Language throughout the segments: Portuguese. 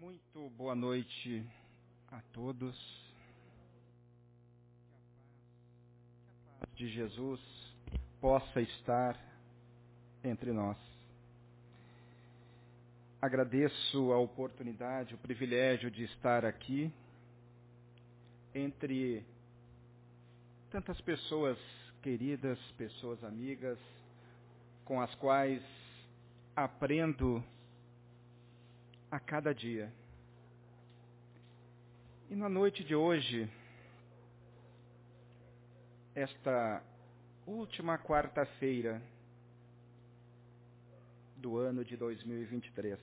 Muito boa noite a todos. Que a paz de Jesus possa estar entre nós. Agradeço a oportunidade, o privilégio de estar aqui entre tantas pessoas queridas, pessoas amigas, com as quais aprendo a cada dia. E na noite de hoje, esta última quarta-feira do ano de 2023,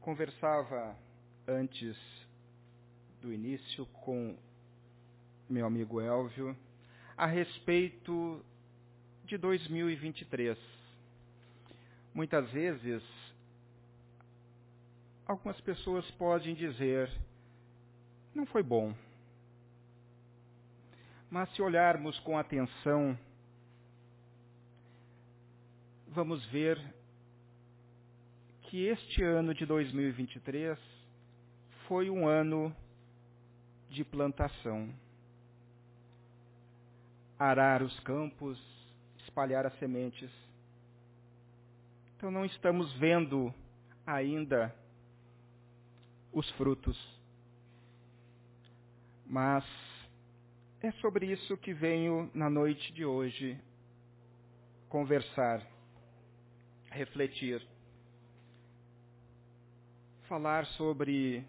conversava antes do início com meu amigo Elvio a respeito de 2023 Muitas vezes, algumas pessoas podem dizer, não foi bom. Mas se olharmos com atenção, vamos ver que este ano de 2023 foi um ano de plantação. Arar os campos, espalhar as sementes. Então não estamos vendo ainda os frutos. Mas é sobre isso que venho na noite de hoje conversar, refletir, falar sobre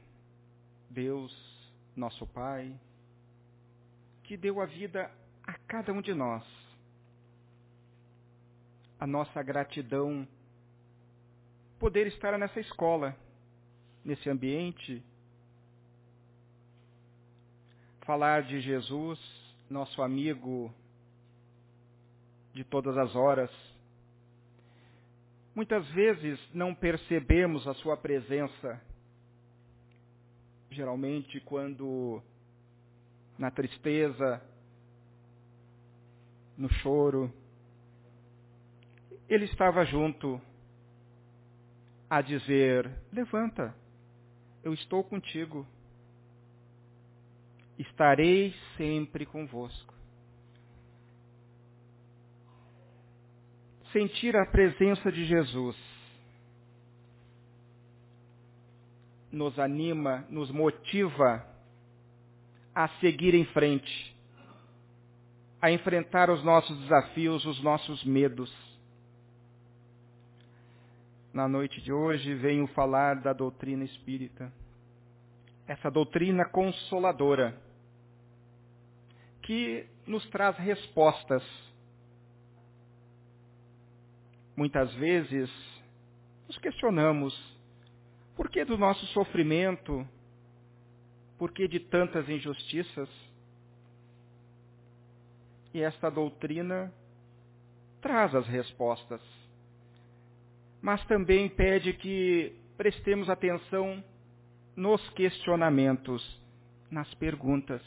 Deus, nosso Pai, que deu a vida a cada um de nós. A nossa gratidão poder estar nessa escola, nesse ambiente, falar de Jesus, nosso amigo de todas as horas. Muitas vezes não percebemos a sua presença, geralmente quando na tristeza, no choro, ele estava junto a dizer: Levanta, eu estou contigo, estarei sempre convosco. Sentir a presença de Jesus nos anima, nos motiva a seguir em frente, a enfrentar os nossos desafios, os nossos medos na noite de hoje venho falar da doutrina espírita. Essa doutrina consoladora que nos traz respostas. Muitas vezes nos questionamos por que do nosso sofrimento, por que de tantas injustiças? E esta doutrina traz as respostas mas também pede que prestemos atenção nos questionamentos, nas perguntas.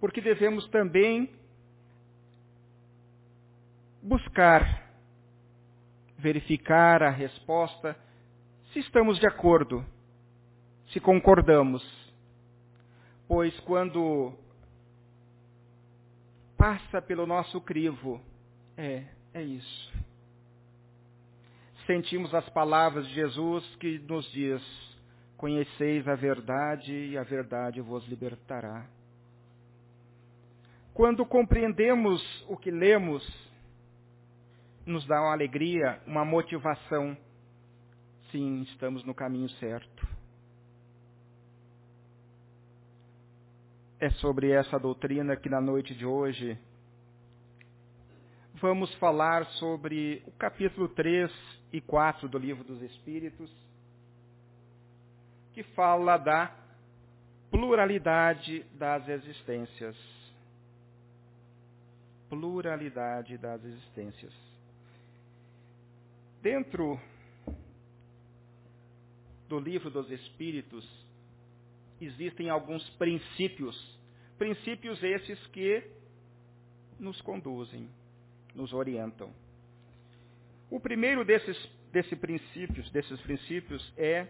Porque devemos também buscar, verificar a resposta, se estamos de acordo, se concordamos. Pois quando passa pelo nosso crivo, é, é isso sentimos as palavras de Jesus que nos diz: Conheceis a verdade e a verdade vos libertará. Quando compreendemos o que lemos, nos dá uma alegria, uma motivação. Sim, estamos no caminho certo. É sobre essa doutrina que na noite de hoje vamos falar sobre o capítulo 3 e 4 do Livro dos Espíritos, que fala da pluralidade das existências. Pluralidade das existências. Dentro do Livro dos Espíritos, existem alguns princípios, princípios esses que nos conduzem, nos orientam. O primeiro desses, desse princípios, desses princípios é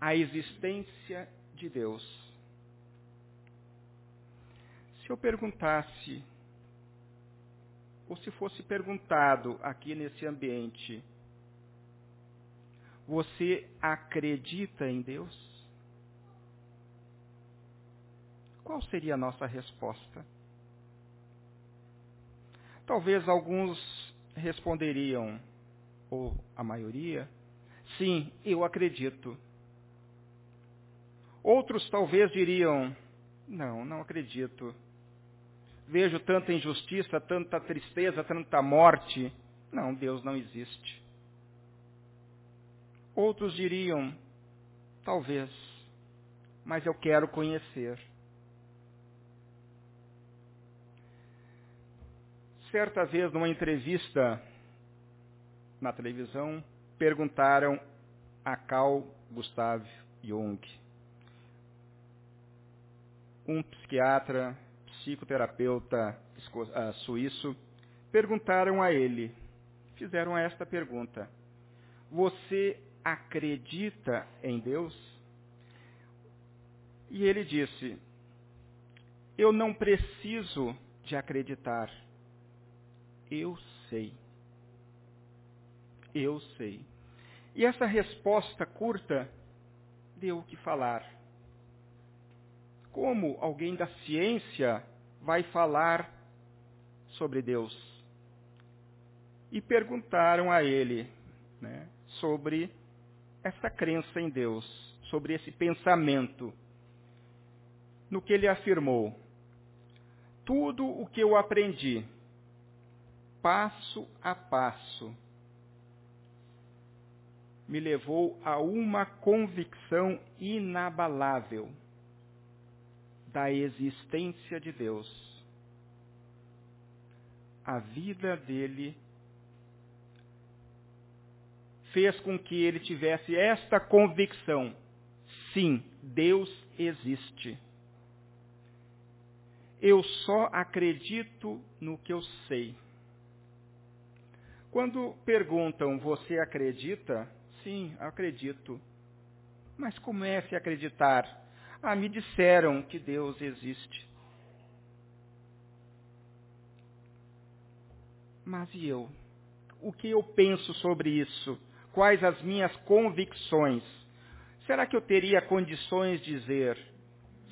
a existência de Deus. Se eu perguntasse, ou se fosse perguntado aqui nesse ambiente, você acredita em Deus? Qual seria a nossa resposta? Talvez alguns responderiam, ou a maioria, sim, eu acredito. Outros talvez diriam, não, não acredito. Vejo tanta injustiça, tanta tristeza, tanta morte. Não, Deus não existe. Outros diriam, talvez, mas eu quero conhecer. Certa vez, numa entrevista na televisão, perguntaram a Carl Gustav Jung, um psiquiatra, psicoterapeuta ah, suíço, perguntaram a ele, fizeram esta pergunta: Você acredita em Deus? E ele disse: Eu não preciso de acreditar. Eu sei eu sei. E essa resposta curta deu o que falar. Como alguém da ciência vai falar sobre Deus? E perguntaram a ele né, sobre essa crença em Deus, sobre esse pensamento. No que ele afirmou: Tudo o que eu aprendi, passo a passo, me levou a uma convicção inabalável da existência de Deus. A vida dele fez com que ele tivesse esta convicção: sim, Deus existe. Eu só acredito no que eu sei. Quando perguntam, você acredita? Sim, acredito. Mas como é se acreditar? Ah, me disseram que Deus existe. Mas e eu? O que eu penso sobre isso? Quais as minhas convicções? Será que eu teria condições de dizer,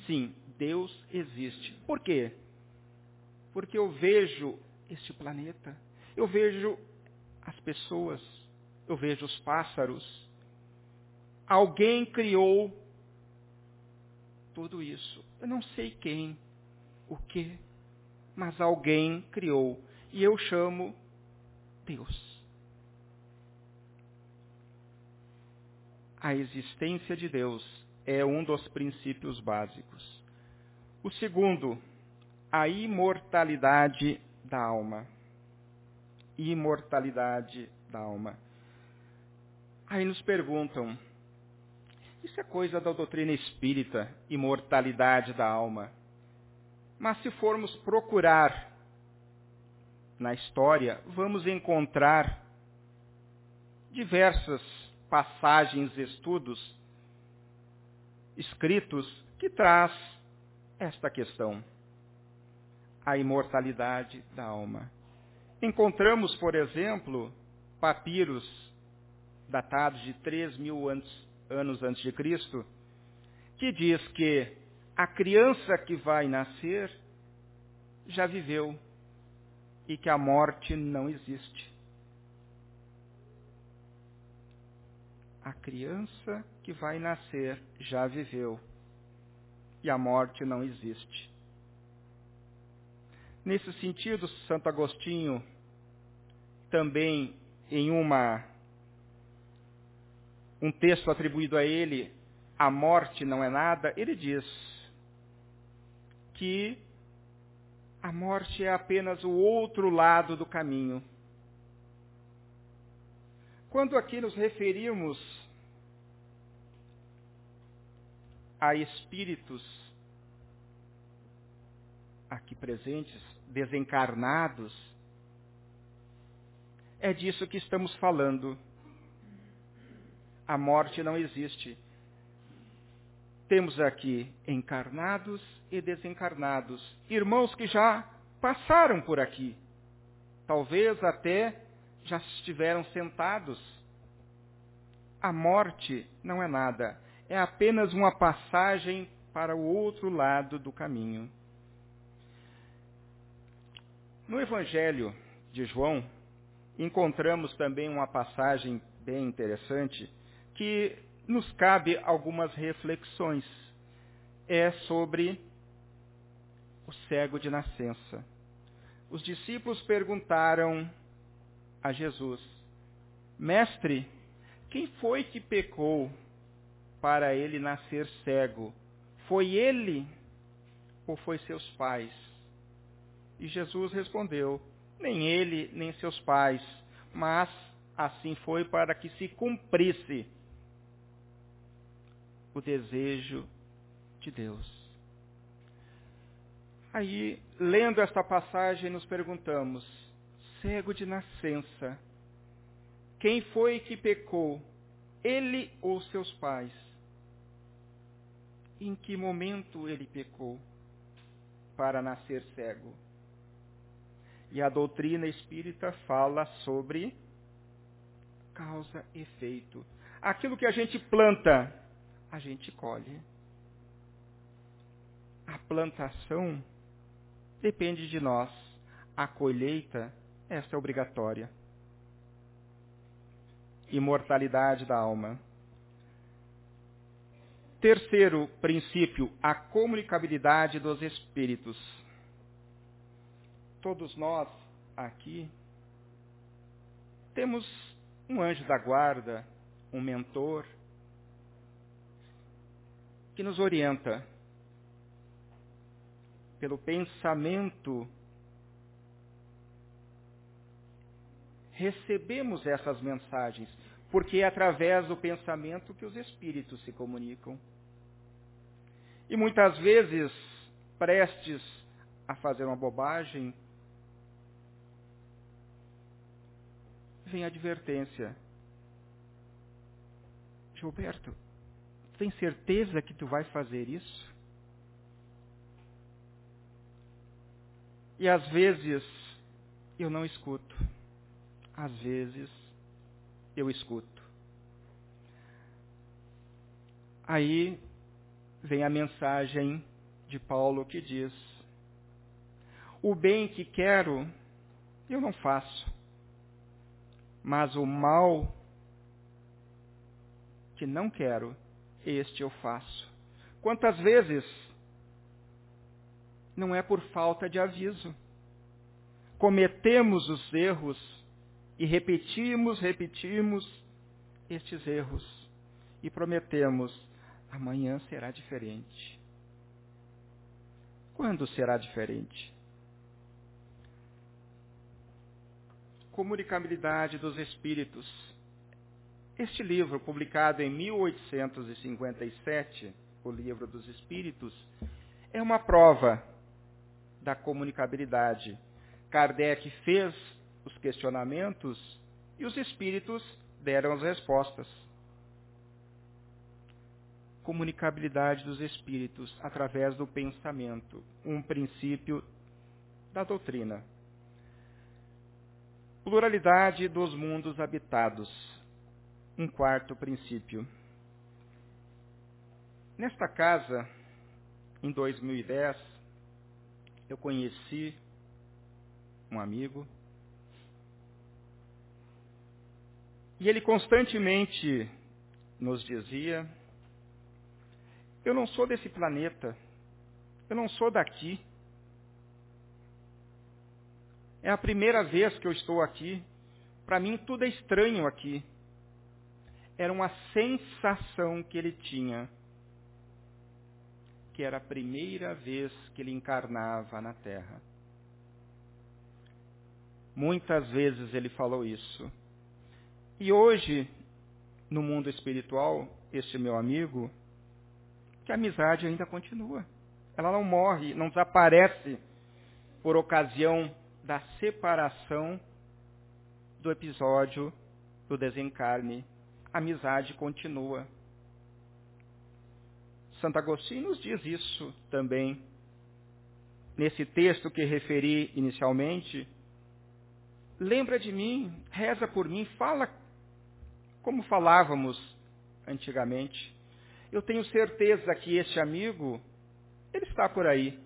sim, Deus existe? Por quê? Porque eu vejo este planeta, eu vejo as pessoas, eu vejo os pássaros. Alguém criou tudo isso. Eu não sei quem, o que, mas alguém criou. E eu chamo Deus. A existência de Deus é um dos princípios básicos. O segundo, a imortalidade da alma. Imortalidade da alma. Aí nos perguntam, isso é coisa da doutrina espírita, imortalidade da alma. Mas se formos procurar na história, vamos encontrar diversas passagens, estudos escritos que traz esta questão, a imortalidade da alma. Encontramos, por exemplo, papiros datados de 3 mil anos, anos antes de Cristo, que diz que a criança que vai nascer já viveu e que a morte não existe. A criança que vai nascer já viveu e a morte não existe. Nesse sentido, Santo Agostinho, também em uma um texto atribuído a ele, a morte não é nada, ele diz que a morte é apenas o outro lado do caminho. Quando aqui nos referimos a espíritos aqui presentes, desencarnados, é disso que estamos falando A morte não existe. Temos aqui encarnados e desencarnados, irmãos que já passaram por aqui. Talvez até já estiveram sentados. A morte não é nada, é apenas uma passagem para o outro lado do caminho. No Evangelho de João, encontramos também uma passagem bem interessante que nos cabe algumas reflexões. É sobre o cego de nascença. Os discípulos perguntaram a Jesus: Mestre, quem foi que pecou para ele nascer cego? Foi ele ou foi seus pais? E Jesus respondeu: Nem ele, nem seus pais, mas assim foi para que se cumprisse o desejo de Deus. Aí, lendo esta passagem, nos perguntamos: cego de nascença, quem foi que pecou? Ele ou seus pais? Em que momento ele pecou para nascer cego? E a doutrina espírita fala sobre causa e efeito. Aquilo que a gente planta, a gente colhe. A plantação depende de nós. A colheita, esta é obrigatória. Imortalidade da alma. Terceiro princípio, a comunicabilidade dos espíritos. Todos nós aqui temos um anjo da guarda, um mentor, que nos orienta pelo pensamento, recebemos essas mensagens, porque é através do pensamento que os espíritos se comunicam. E muitas vezes, prestes a fazer uma bobagem, vem a advertência. Gilberto, tem certeza que tu vai fazer isso? E às vezes eu não escuto. Às vezes eu escuto. Aí vem a mensagem de Paulo que diz: O bem que quero, eu não faço, mas o mal que não quero, este eu faço. Quantas vezes não é por falta de aviso. Cometemos os erros e repetimos, repetimos estes erros e prometemos: amanhã será diferente. Quando será diferente? Comunicabilidade dos Espíritos. Este livro, publicado em 1857, o Livro dos Espíritos, é uma prova da comunicabilidade. Kardec fez os questionamentos e os espíritos deram as respostas. Comunicabilidade dos espíritos através do pensamento, um princípio da doutrina. Pluralidade dos mundos habitados, um quarto princípio. Nesta casa, em 2010, eu conheci um amigo e ele constantemente nos dizia: Eu não sou desse planeta, eu não sou daqui. É a primeira vez que eu estou aqui. Para mim tudo é estranho aqui. Era uma sensação que ele tinha que era a primeira vez que ele encarnava na Terra. Muitas vezes ele falou isso. E hoje, no mundo espiritual, este meu amigo, que a amizade ainda continua. Ela não morre, não desaparece por ocasião da separação do episódio do desencarne amizade continua. Santo Agostinho nos diz isso também. Nesse texto que referi inicialmente, lembra de mim, reza por mim, fala como falávamos antigamente. Eu tenho certeza que este amigo, ele está por aí.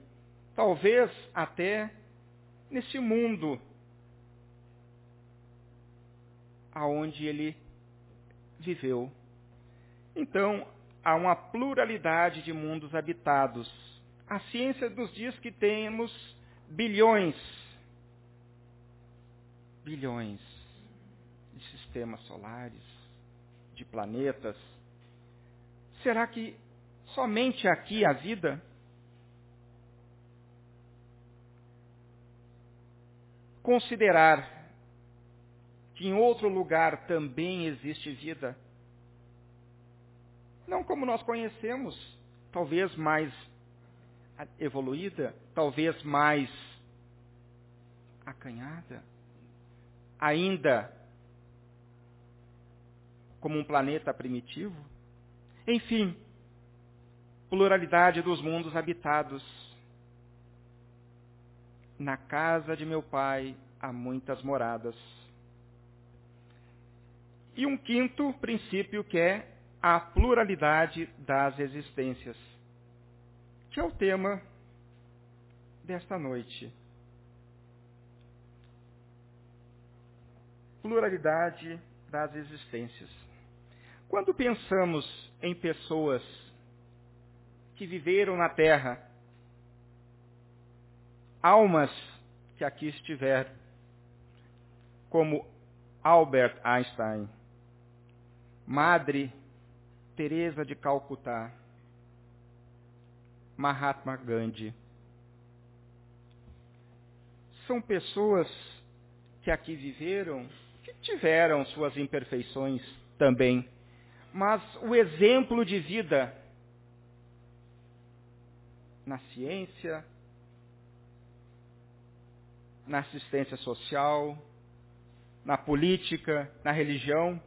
Talvez até nesse mundo aonde ele viveu. Então, há uma pluralidade de mundos habitados. A ciência nos diz que temos bilhões, bilhões de sistemas solares, de planetas. Será que somente aqui a vida? Considerar que em outro lugar também existe vida não como nós conhecemos, talvez mais evoluída, talvez mais acanhada, ainda como um planeta primitivo. Enfim, pluralidade dos mundos habitados. Na casa de meu pai há muitas moradas. E um quinto princípio que é a pluralidade das existências, que é o tema desta noite. Pluralidade das existências. Quando pensamos em pessoas que viveram na Terra, almas que aqui estiveram, como Albert Einstein, Madre Teresa de Calcutá, Mahatma Gandhi. São pessoas que aqui viveram, que tiveram suas imperfeições também, mas o exemplo de vida na ciência, na assistência social, na política, na religião,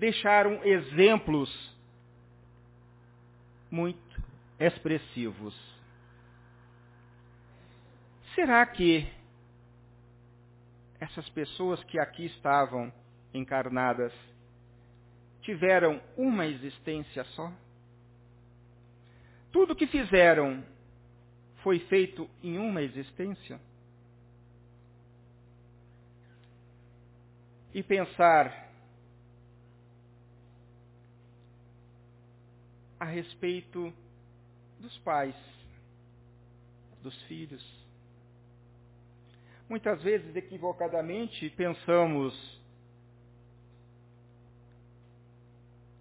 deixaram exemplos muito expressivos. Será que essas pessoas que aqui estavam encarnadas tiveram uma existência só? Tudo que fizeram foi feito em uma existência? E pensar a respeito dos pais, dos filhos. Muitas vezes, equivocadamente, pensamos: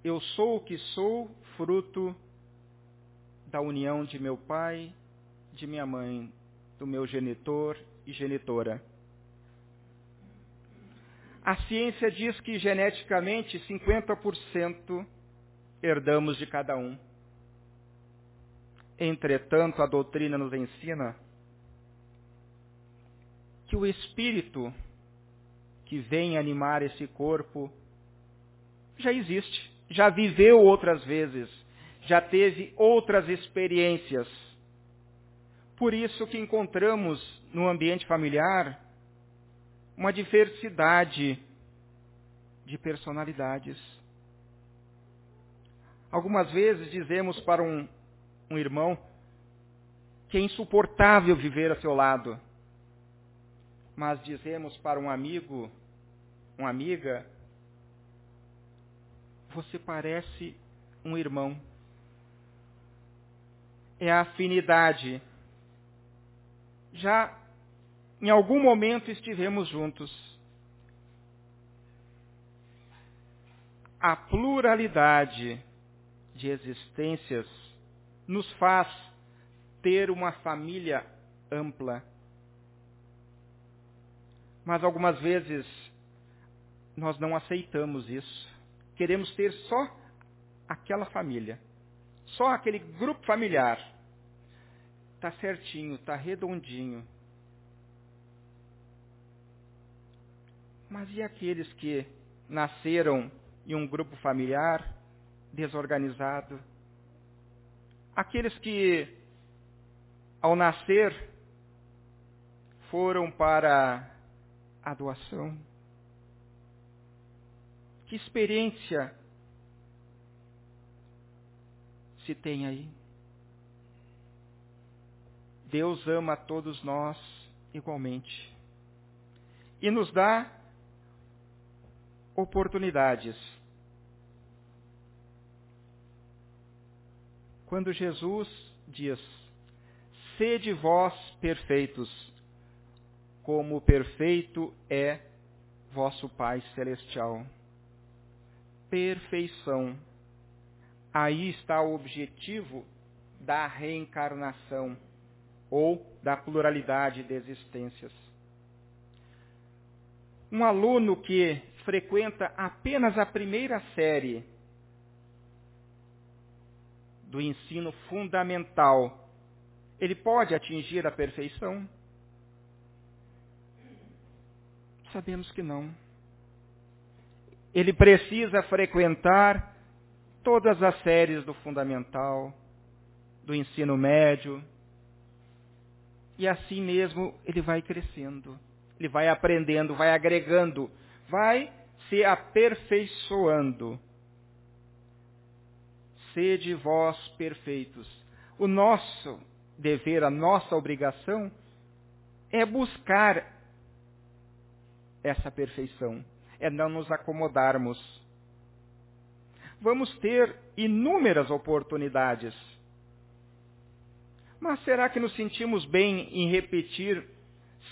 eu sou o que sou, fruto da união de meu pai, de minha mãe, do meu genitor e genitora. A ciência diz que geneticamente 50% herdamos de cada um. Entretanto, a doutrina nos ensina que o espírito que vem animar esse corpo já existe, já viveu outras vezes, já teve outras experiências. Por isso que encontramos no ambiente familiar uma diversidade de personalidades. Algumas vezes dizemos para um, um irmão que é insuportável viver a seu lado. Mas dizemos para um amigo, uma amiga, você parece um irmão. É a afinidade. Já em algum momento estivemos juntos. A pluralidade de existências nos faz ter uma família ampla. Mas algumas vezes nós não aceitamos isso. Queremos ter só aquela família, só aquele grupo familiar. Está certinho, está redondinho. Mas e aqueles que nasceram em um grupo familiar desorganizado. Aqueles que, ao nascer, foram para a doação. Que experiência se tem aí? Deus ama a todos nós igualmente e nos dá oportunidades. Quando Jesus diz: Sede vós perfeitos, como perfeito é vosso Pai Celestial. Perfeição. Aí está o objetivo da reencarnação ou da pluralidade de existências. Um aluno que frequenta apenas a primeira série do ensino fundamental, ele pode atingir a perfeição? Sabemos que não. Ele precisa frequentar todas as séries do fundamental, do ensino médio, e assim mesmo ele vai crescendo, ele vai aprendendo, vai agregando, vai se aperfeiçoando. Sede vós perfeitos. O nosso dever, a nossa obrigação é buscar essa perfeição, é não nos acomodarmos. Vamos ter inúmeras oportunidades mas será que nos sentimos bem em repetir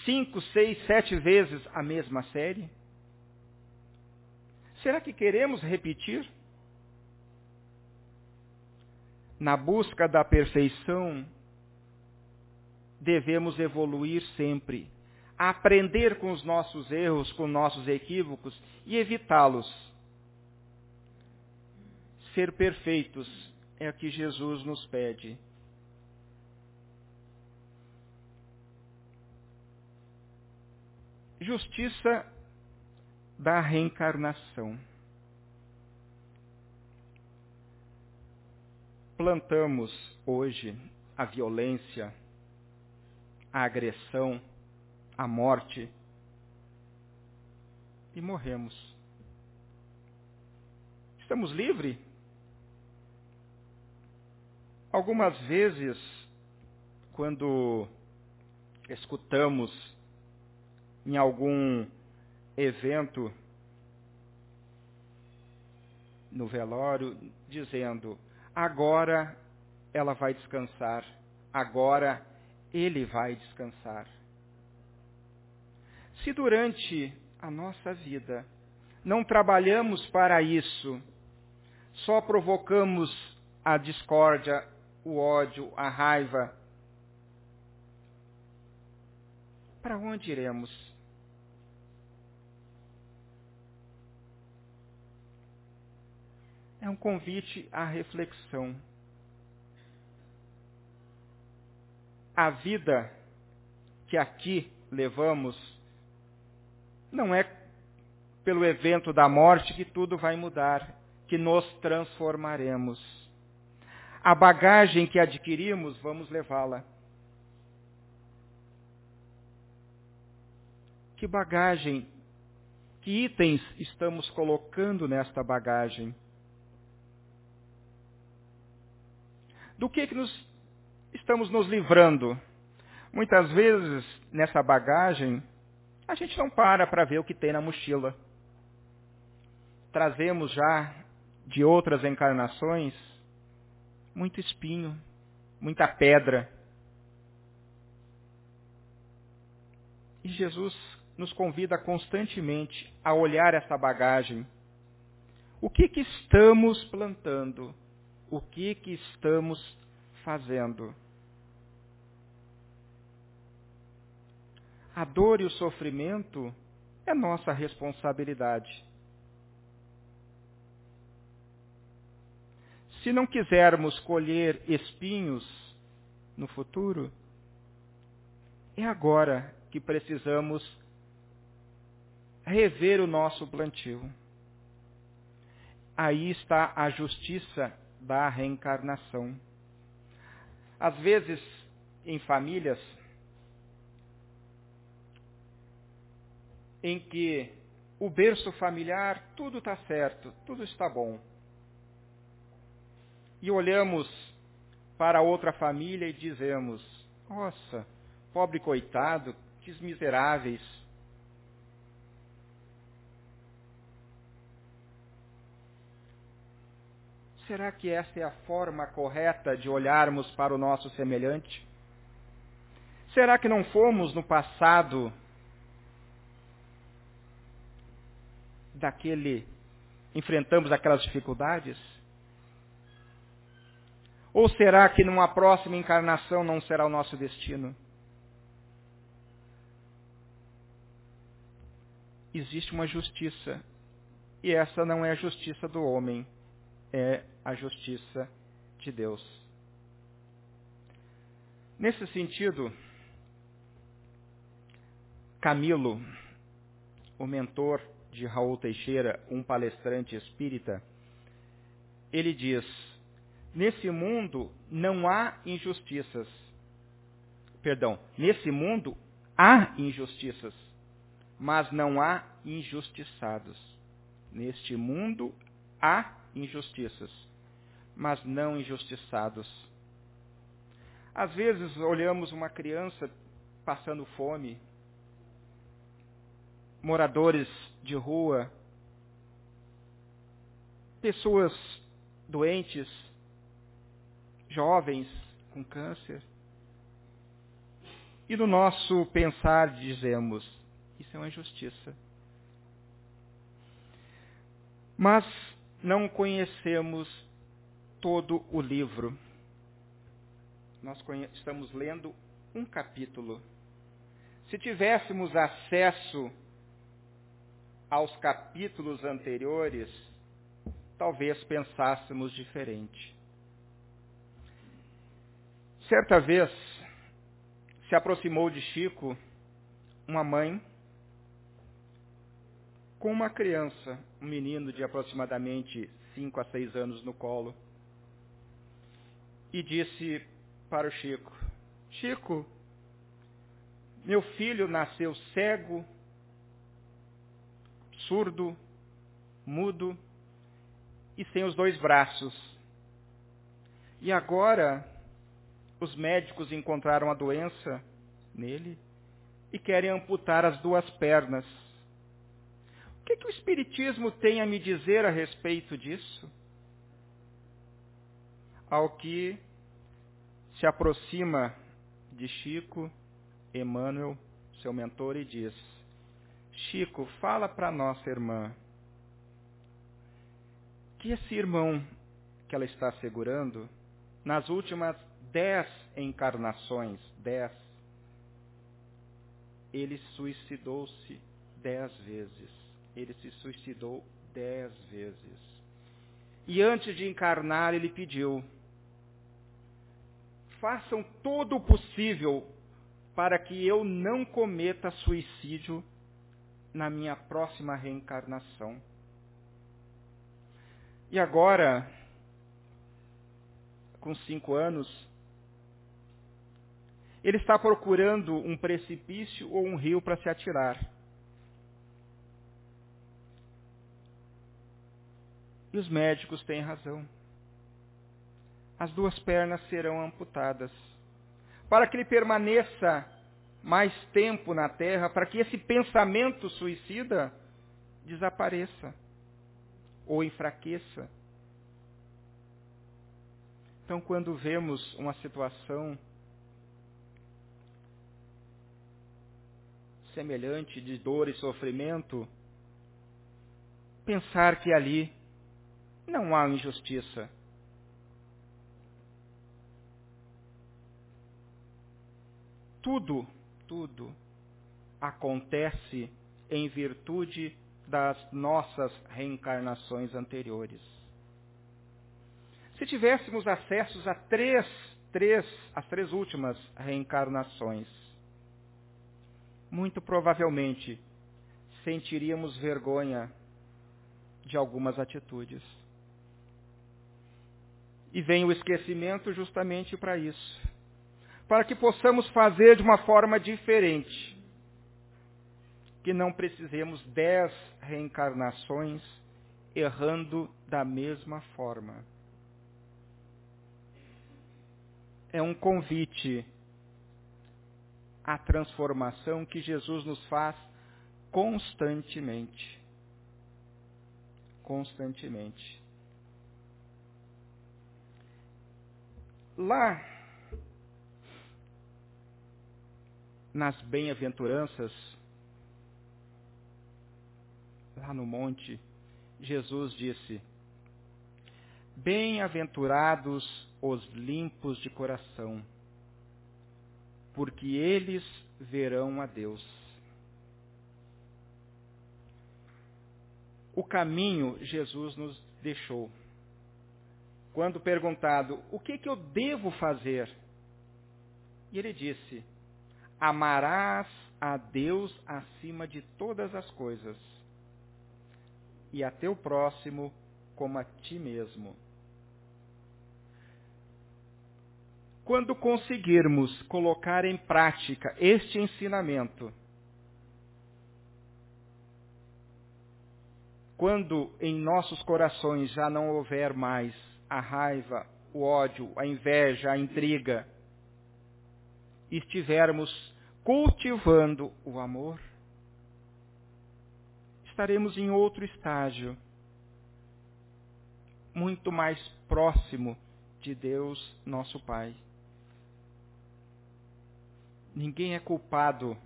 cinco, seis, sete vezes a mesma série? Será que queremos repetir? Na busca da perfeição, devemos evoluir sempre, aprender com os nossos erros, com nossos equívocos e evitá-los. Ser perfeitos é o que Jesus nos pede. justiça da reencarnação. Plantamos hoje a violência, a agressão, a morte e morremos. Estamos livres? Algumas vezes, quando escutamos em algum evento no velório, dizendo: agora ela vai descansar, agora ele vai descansar. Se durante a nossa vida não trabalhamos para isso, só provocamos a discórdia, o ódio, a raiva, para onde iremos? É um convite à reflexão. A vida que aqui levamos não é pelo evento da morte que tudo vai mudar, que nos transformaremos. A bagagem que adquirimos, vamos levá-la. Que bagagem, que itens estamos colocando nesta bagagem? Do que, que nos estamos nos livrando? Muitas vezes, nessa bagagem, a gente não para para ver o que tem na mochila. Trazemos já de outras encarnações muito espinho, muita pedra. E Jesus nos convida constantemente a olhar essa bagagem. O que, que estamos plantando? O que, que estamos fazendo. A dor e o sofrimento é nossa responsabilidade. Se não quisermos colher espinhos no futuro, é agora que precisamos rever o nosso plantio. aí está a justiça da reencarnação. Às vezes, em famílias em que o berço familiar, tudo está certo, tudo está bom. E olhamos para outra família e dizemos: Nossa, pobre coitado, que miseráveis. Será que essa é a forma correta de olharmos para o nosso semelhante? Será que não fomos no passado daquele enfrentamos aquelas dificuldades? Ou será que numa próxima encarnação não será o nosso destino? Existe uma justiça. E essa não é a justiça do homem, é a justiça de Deus. Nesse sentido, Camilo, o mentor de Raul Teixeira, um palestrante espírita, ele diz: Nesse mundo não há injustiças. Perdão, nesse mundo há injustiças, mas não há injustiçados. Neste mundo há injustiças, mas não injustiçados. Às vezes olhamos uma criança passando fome, moradores de rua, pessoas doentes, jovens com câncer. E no nosso pensar dizemos: isso é uma injustiça. Mas não conhecemos todo o livro. Nós estamos lendo um capítulo. Se tivéssemos acesso aos capítulos anteriores, talvez pensássemos diferente. Certa vez, se aproximou de Chico uma mãe com uma criança, um menino de aproximadamente 5 a 6 anos no colo, e disse para o Chico: Chico, meu filho nasceu cego surdo, mudo e sem os dois braços. E agora os médicos encontraram a doença nele e querem amputar as duas pernas. O que, que o Espiritismo tem a me dizer a respeito disso? Ao que se aproxima de Chico, Emmanuel, seu mentor, e diz: Chico, fala para nossa irmã que esse irmão que ela está segurando, nas últimas dez encarnações, dez, ele suicidou-se dez vezes. Ele se suicidou dez vezes. E antes de encarnar, ele pediu: façam todo o possível para que eu não cometa suicídio na minha próxima reencarnação. E agora, com cinco anos, ele está procurando um precipício ou um rio para se atirar. Os médicos têm razão. As duas pernas serão amputadas. Para que ele permaneça mais tempo na terra para que esse pensamento suicida desapareça ou enfraqueça. Então, quando vemos uma situação semelhante de dor e sofrimento, pensar que ali não há injustiça, tudo tudo acontece em virtude das nossas reencarnações anteriores. Se tivéssemos acessos a três, três, as três últimas reencarnações, muito provavelmente sentiríamos vergonha de algumas atitudes. E vem o esquecimento justamente para isso. Para que possamos fazer de uma forma diferente. Que não precisemos dez reencarnações errando da mesma forma. É um convite à transformação que Jesus nos faz constantemente. Constantemente. Lá nas bem-aventuranças, lá no monte, Jesus disse: Bem-aventurados os limpos de coração, porque eles verão a Deus. O caminho Jesus nos deixou. Quando perguntado, o que, que eu devo fazer? E ele disse, amarás a Deus acima de todas as coisas e a teu próximo como a ti mesmo. Quando conseguirmos colocar em prática este ensinamento, quando em nossos corações já não houver mais a raiva, o ódio, a inveja, a intriga, estivermos cultivando o amor, estaremos em outro estágio, muito mais próximo de Deus, nosso Pai. Ninguém é culpado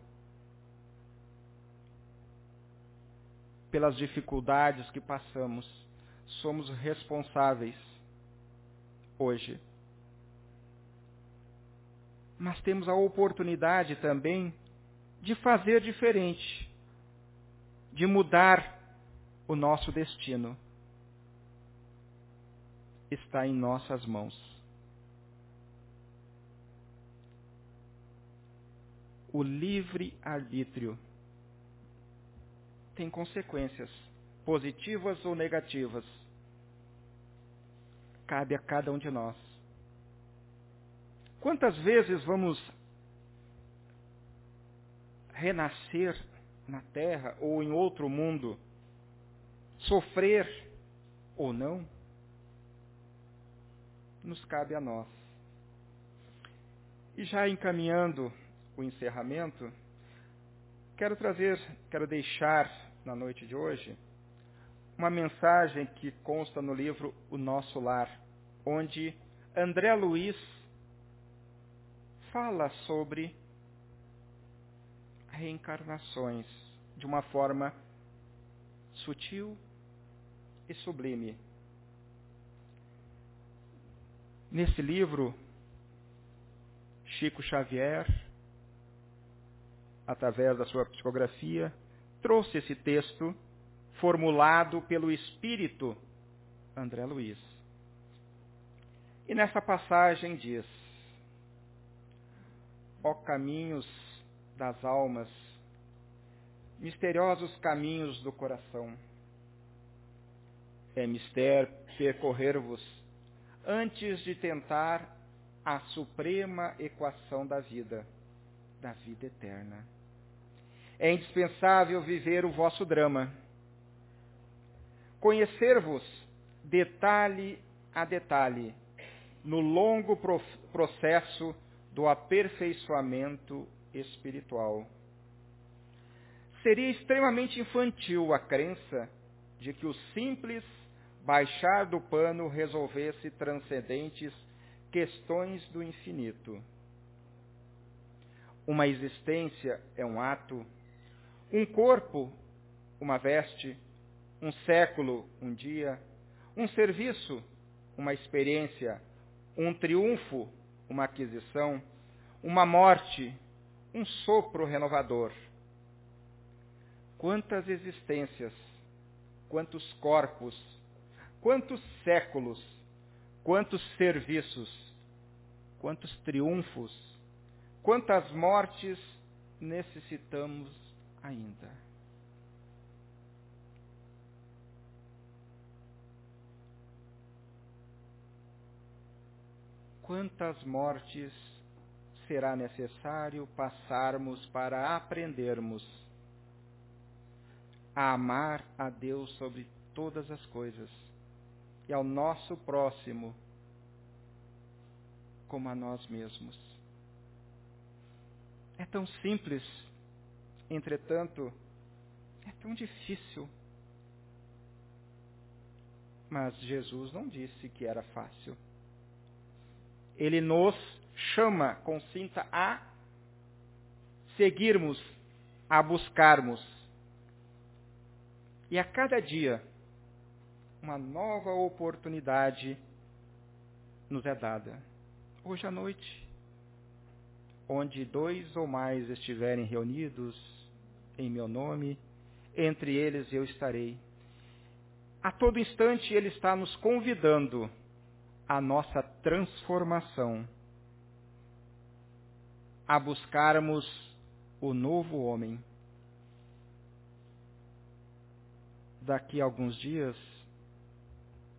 pelas dificuldades que passamos. Somos responsáveis hoje. Mas temos a oportunidade também de fazer diferente de mudar o nosso destino está em nossas mãos. O livre arbítrio tem consequências, positivas ou negativas. Cabe a cada um de nós. Quantas vezes vamos renascer na terra ou em outro mundo, sofrer ou não, nos cabe a nós. E já encaminhando o encerramento, quero trazer, quero deixar na noite de hoje uma mensagem que consta no livro O Nosso Lar, onde André Luiz fala sobre reencarnações de uma forma sutil e sublime. Nesse livro, Chico Xavier, através da sua psicografia, trouxe esse texto formulado pelo espírito André Luiz. E nessa passagem diz: Ó caminhos das almas, misteriosos caminhos do coração. É mister percorrer-vos antes de tentar a suprema equação da vida, da vida eterna. É indispensável viver o vosso drama. Conhecer-vos detalhe a detalhe no longo processo do aperfeiçoamento espiritual. Seria extremamente infantil a crença de que o simples baixar do pano resolvesse transcendentes questões do infinito. Uma existência é um ato, um corpo, uma veste, um século, um dia, um serviço, uma experiência, um triunfo, uma aquisição, uma morte, um sopro renovador. Quantas existências, quantos corpos, quantos séculos, quantos serviços, quantos triunfos, quantas mortes necessitamos ainda. Quantas mortes será necessário passarmos para aprendermos a amar a Deus sobre todas as coisas e ao nosso próximo como a nós mesmos. É tão simples, entretanto, é tão difícil. Mas Jesus não disse que era fácil. Ele nos chama, consinta a seguirmos, a buscarmos. E a cada dia, uma nova oportunidade nos é dada. Hoje à noite, onde dois ou mais estiverem reunidos em meu nome, entre eles eu estarei. A todo instante ele está nos convidando à nossa transformação, a buscarmos o novo homem. Daqui a alguns dias,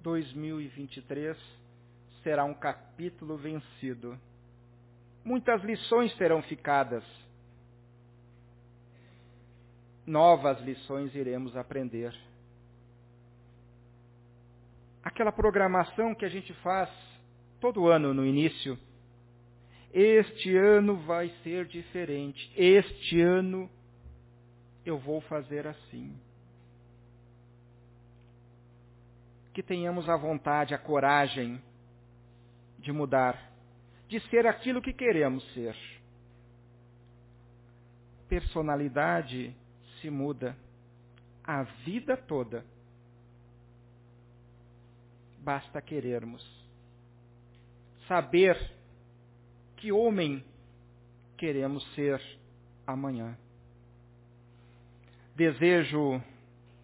2023 será um capítulo vencido. Muitas lições serão ficadas. Novas lições iremos aprender. Aquela programação que a gente faz todo ano no início. Este ano vai ser diferente. Este ano eu vou fazer assim. Que tenhamos a vontade, a coragem de mudar, de ser aquilo que queremos ser. Personalidade se muda a vida toda. Basta querermos. Saber que homem queremos ser amanhã. Desejo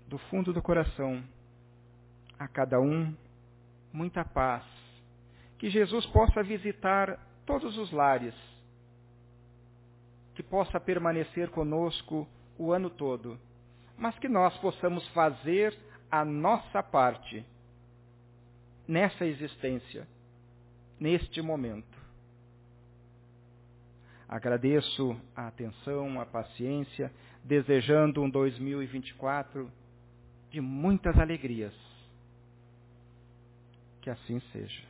do fundo do coração a cada um muita paz, que Jesus possa visitar todos os lares, que possa permanecer conosco o ano todo, mas que nós possamos fazer a nossa parte nessa existência, neste momento. Agradeço a atenção, a paciência, desejando um 2024 de muitas alegrias. Que assim seja.